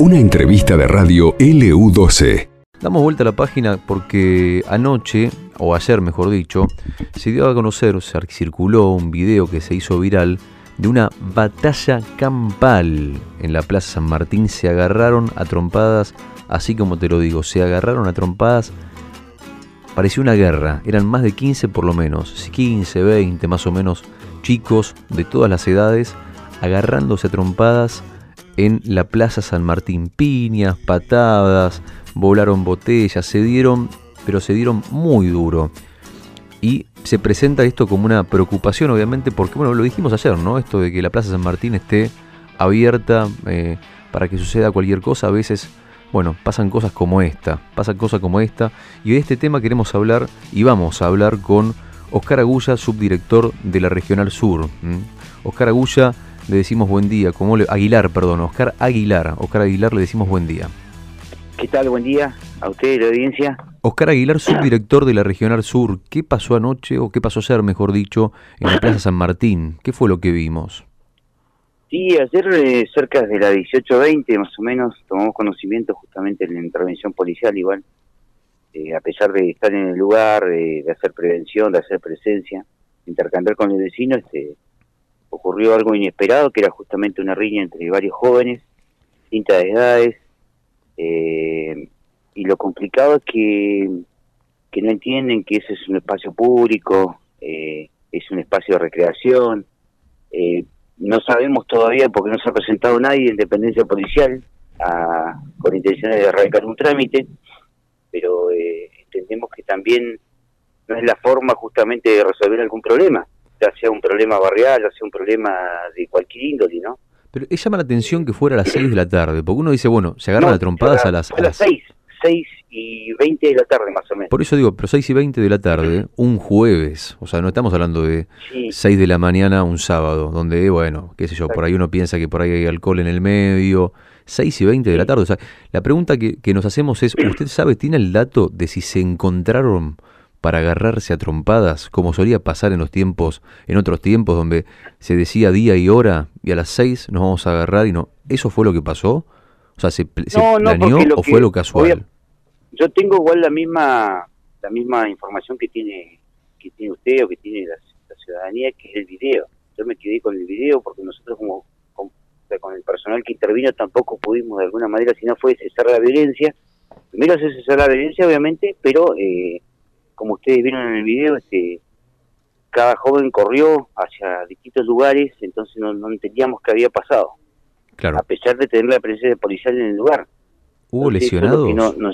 Una entrevista de radio LU12. Damos vuelta a la página porque anoche, o ayer mejor dicho, se dio a conocer, se circuló un video que se hizo viral de una batalla campal en la Plaza San Martín. Se agarraron a trompadas, así como te lo digo, se agarraron a trompadas. Pareció una guerra, eran más de 15 por lo menos, 15, 20 más o menos chicos de todas las edades agarrándose trompadas en la Plaza San Martín. Piñas, patadas, volaron botellas, se dieron, pero se dieron muy duro. Y se presenta esto como una preocupación, obviamente, porque, bueno, lo dijimos ayer, ¿no? Esto de que la Plaza San Martín esté abierta eh, para que suceda cualquier cosa, a veces, bueno, pasan cosas como esta, pasan cosas como esta. Y de este tema queremos hablar y vamos a hablar con Oscar Agulla, subdirector de la Regional Sur. Oscar Agulla le decimos buen día. como le, Aguilar, perdón, Oscar Aguilar. Oscar Aguilar le decimos buen día. ¿Qué tal? Buen día a usted y la audiencia. Oscar Aguilar, subdirector de la Regional Sur. ¿Qué pasó anoche, o qué pasó ayer, mejor dicho, en la Plaza San Martín? ¿Qué fue lo que vimos? Sí, ayer eh, cerca de la 18.20 más o menos tomamos conocimiento justamente en la intervención policial igual, eh, a pesar de estar en el lugar, de hacer prevención, de hacer presencia, intercambiar con el vecino, este, ocurrió algo inesperado, que era justamente una riña entre varios jóvenes, distintas edades, eh, y lo complicado es que, que no entienden que ese es un espacio público, eh, es un espacio de recreación, eh, no sabemos todavía porque no se ha presentado nadie en dependencia policial con intenciones de erradicar un trámite, pero entendemos que también no es la forma justamente de resolver algún problema ya sea un problema barrial, ya sea un problema de cualquier índole, ¿no? Pero llama la atención que fuera a las 6 de la tarde, porque uno dice, bueno, se agarran a trompadas a las... A las 6, 6 y 20 de la tarde más o menos. Por eso digo, pero 6 y 20 de la tarde, un jueves, o sea, no estamos hablando de 6 de la mañana un sábado, donde, bueno, qué sé yo, por ahí uno piensa que por ahí hay alcohol en el medio, 6 y 20 de la tarde, o sea, la pregunta que, que nos hacemos es, ¿usted sabe, tiene el dato de si se encontraron para agarrarse a trompadas, como solía pasar en los tiempos, en otros tiempos donde se decía día y hora y a las seis nos vamos a agarrar y no. ¿Eso fue lo que pasó? O sea, ¿se, planeó o fue lo casual? yo tengo igual la misma la misma información que tiene que tiene usted o que tiene la, ciudadanía, que es el video. Yo me quedé con el video porque nosotros como con, el personal que intervino tampoco pudimos de alguna manera, si no fue cesar la violencia. Primero hacer cesar la violencia, obviamente, pero... Eh, ustedes vieron en el video, este, cada joven corrió hacia distintos lugares, entonces no, entendíamos qué había pasado. Claro. A pesar de tener la presencia policial en el lugar. ¿Hubo lesionados? No, no,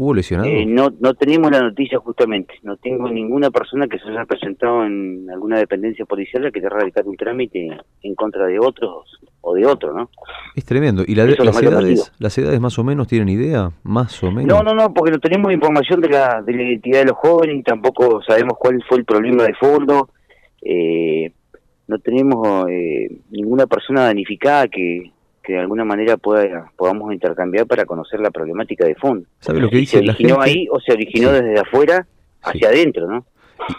¿Hubo lesionados? Eh, no, no tenemos la noticia justamente. No tengo ninguna persona que se haya presentado en alguna dependencia policial que te radicar un trámite en contra de otros o de otro, ¿no? Es tremendo. ¿Y la, las, edades, las edades más o menos tienen idea? ¿Más o menos? No, no, no, porque no tenemos información de la, de la identidad de los jóvenes y tampoco sabemos cuál fue el problema de fondo. Eh, no tenemos eh, ninguna persona danificada que, que de alguna manera pueda, podamos intercambiar para conocer la problemática de fondo. ¿Sabe lo que dice ¿Se originó ahí o se originó desde afuera hacia adentro, no?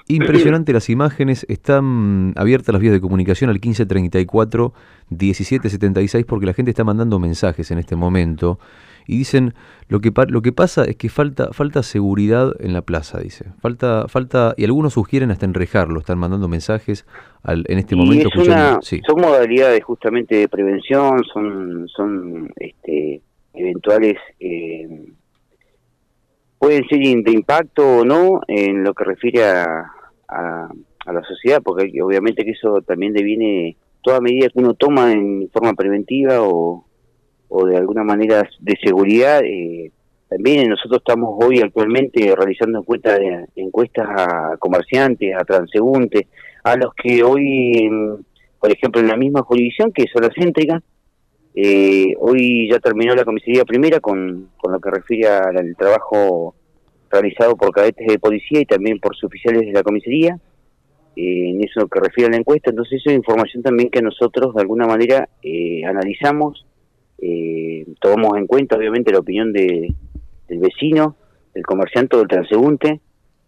Impresionante las imágenes, están abiertas las vías de comunicación al 1534 1776 porque la gente está mandando mensajes en este momento y dicen lo que lo que pasa es que falta falta seguridad en la plaza, dice. Falta falta y algunos sugieren hasta enrejarlo, están mandando mensajes en este momento son modalidades justamente de prevención, son son este eventuales eh, pueden ser de impacto o no en lo que refiere a, a, la sociedad, porque obviamente que eso también deviene toda medida que uno toma en forma preventiva o, o de alguna manera de seguridad. Eh, también nosotros estamos hoy actualmente realizando encuestas, encuestas a comerciantes, a transeúntes, a los que hoy, por ejemplo, en la misma jurisdicción, que es la céntrica, eh, hoy ya terminó la comisaría primera con, con lo que refiere al trabajo realizado por cadetes de policía y también por oficiales de la comisaría, eh, en eso que refiere a la encuesta. Entonces, eso es información también que nosotros de alguna manera eh, analizamos, eh, tomamos en cuenta obviamente la opinión de, del vecino, del comerciante o del transeúnte,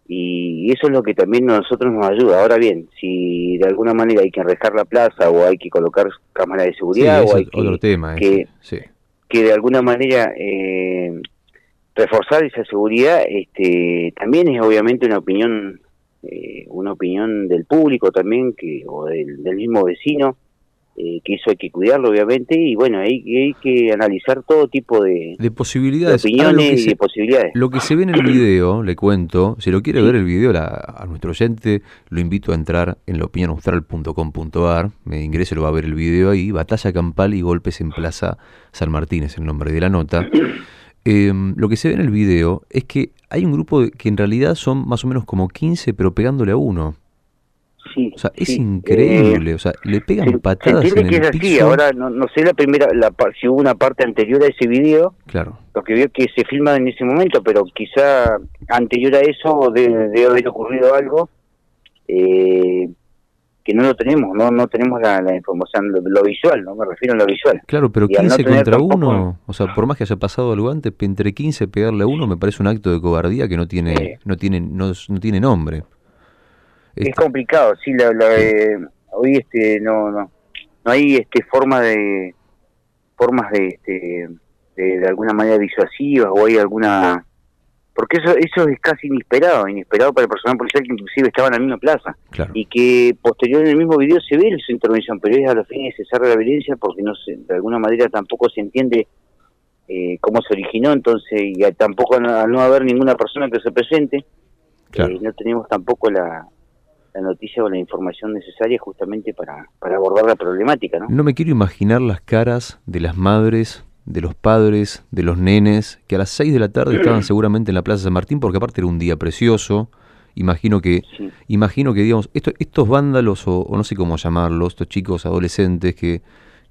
y eso es lo que también a nosotros nos ayuda. Ahora bien, si de alguna manera hay que enrejar la plaza o hay que colocar cámaras de seguridad o hay otro que, tema, que, que de alguna manera eh, reforzar esa seguridad, este, también es obviamente una opinión eh, una opinión del público también que o del, del mismo vecino eh, que eso hay que cuidarlo obviamente y bueno hay, hay que analizar todo tipo de, de posibilidades. opiniones y de posibilidades. lo que se ve en el video le cuento si lo quiere ver el video a nuestro oyente lo invito a entrar en laopinionaustral.com.ar me ingrese lo va a ver el video ahí batalla campal y golpes en Plaza San Martín es el nombre de la nota. Em, lo que se ve en el video es que hay un grupo que en realidad son más o menos como 15, pero pegándole a uno. Sí, o sea, es increíble, o sea, le pegan patadas en que el es así, ahora no, no sé la primera, la, si hubo una parte anterior a ese video, claro. lo que vio que se filma en ese momento, pero quizá anterior a eso debe, haber ocurrido algo, eh, que no lo tenemos, no no tenemos la, información, lo, visual, no me refiero a lo visual. Claro, pero 15 contra uno, o sea, por más que haya pasado algo antes, entre 15 pegarle a uno me parece un acto de cobardía que no tiene no tiene no, no tiene nombre. Es complicado, sí, la, eh, hoy este no no no hay este forma de formas de este de, de alguna manera disuasivas o hay alguna porque eso eso es casi inesperado, inesperado para el personal policial que inclusive estaba en la misma plaza. Y que posterior en el mismo video se ve su intervención, pero es a los fines de cesar la violencia porque no se, de alguna manera tampoco se entiende eh, cómo se originó, entonces y tampoco al no haber ninguna persona que se presente, eh, no tenemos tampoco la, la noticia o la información necesaria justamente para, para abordar la problemática. ¿no? no me quiero imaginar las caras de las madres de los padres, de los nenes, que a las 6 de la tarde estaban seguramente en la Plaza San Martín, porque aparte era un día precioso. Imagino que, imagino que digamos, estos vándalos, o, no sé cómo llamarlos, estos chicos adolescentes que,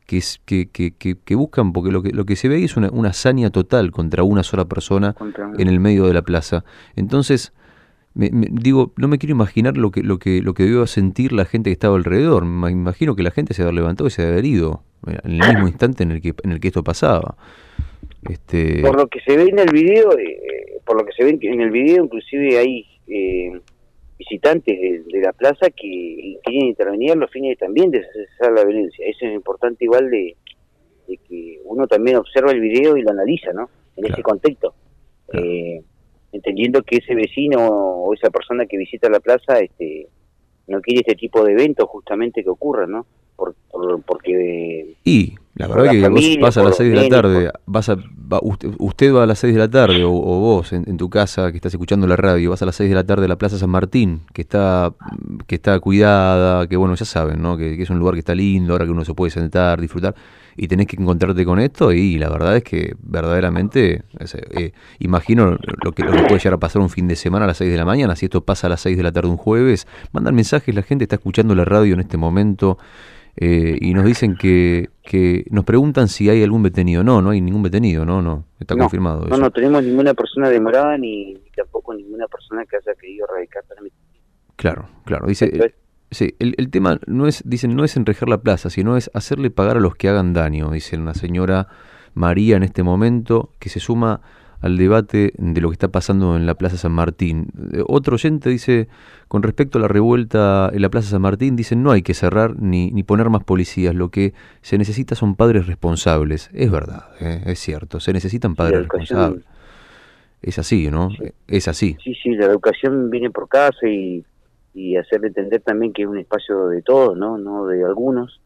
que, que, que, buscan, porque lo que, lo que se ve ahí es una, una hazaña total contra una sola persona en el medio de la plaza. Entonces, me, digo, no me quiero imaginar lo que, lo que, lo que debió sentir la gente que estaba alrededor. Me imagino que la gente se había levantado y se había herido en el mismo instante en el que, en el que esto pasaba. Este... Por lo que se ve en el video, eh, por lo que se ve en el video, inclusive hay eh, visitantes de, la plaza que quieren intervenir los fines también de cesar la violencia. Eso es importante igual de, que uno también observa el video y lo analiza, ¿no? En ese contexto. Eh, entendiendo que ese vecino o esa persona que visita la plaza este no quiere este tipo de eventos justamente que ocurran, ¿no? Por, porque... Y la verdad que vos vas a las 6 de la tarde, vas a, usted, va a las 6 de la tarde, o, vos en, tu casa que estás escuchando la radio, vas a las 6 de la tarde a la Plaza San Martín, que está, que está cuidada, que bueno, ya saben, ¿no? Que, que es un lugar que está lindo, ahora que uno se puede sentar, disfrutar y tenés que encontrarte con esto y la verdad es que verdaderamente eh, imagino lo que, lo que puede llegar a pasar un fin de semana a las 6 de la mañana, si esto pasa a las 6 de la tarde un jueves, mandan mensajes, la gente está escuchando la radio en este momento eh, y nos dicen que, que nos preguntan si hay algún detenido. No, no hay ningún detenido, no, no, está confirmado. No, no tenemos ninguna persona demorada ni, tampoco ninguna persona que haya querido radicar Claro, claro, dice... Sí, el, el, tema no es, dicen, no es enrejar la plaza, sino es hacerle pagar a los que hagan daño, dice una señora María en este momento, que se suma al debate de lo que está pasando en la Plaza San Martín. Eh, otro oyente dice, con respecto a la revuelta en la Plaza San Martín, dicen no hay que cerrar ni, ni poner más policías, lo que se necesita son padres responsables. Es verdad, eh, es cierto, se necesitan padres responsables. Es así, ¿no? Es así. Sí, sí, la educación viene por casa y y hacerle entender también que es un espacio de todos, ¿no? No de algunos.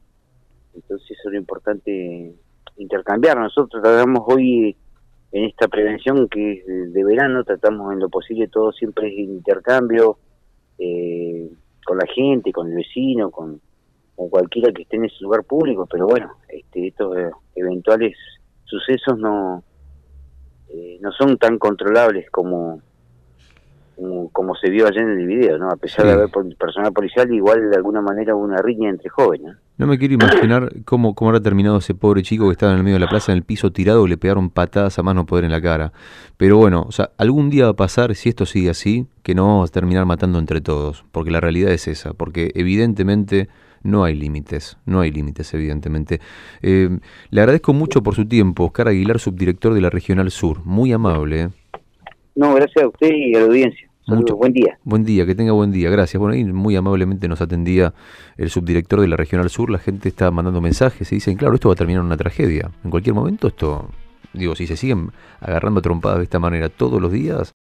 Entonces es lo importante intercambiar. Nosotros tratamos hoy en esta prevención que es de verano, tratamos en lo posible todo siempre es intercambio eh, con la gente, con el vecino, con, con, cualquiera que esté en ese lugar público, pero bueno, este, estos eh, eventuales sucesos no, eh, no son tan controlables como como, se vio ayer en el video, ¿no? A pesar de haber personal policial, igual de alguna manera hubo una riña entre jóvenes. No me quiero imaginar cómo, cómo habrá terminado ese pobre chico que estaba en el medio de la plaza, en el piso tirado, y le pegaron patadas a más no poder en la cara. Pero bueno, o sea, algún día va a pasar, si esto sigue así, que no vamos a terminar matando entre todos, porque la realidad es esa, porque evidentemente no hay límites, no hay límites, evidentemente. Eh, le agradezco mucho por su tiempo, Oscar Aguilar, subdirector de la Regional Sur, muy amable. ¿eh? No, gracias a usted y a la audiencia. Mucho, buen día. Buen día, que tenga buen día, gracias. Bueno, ahí muy amablemente nos atendía el subdirector de la Regional Sur, la gente está mandando mensajes y dicen, claro, esto va a terminar en una tragedia. En cualquier momento esto, digo, si se siguen agarrando trompadas de esta manera todos los días...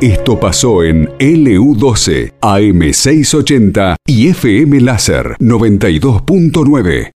Esto pasó en LU12, AM680 y FM Láser 92.9.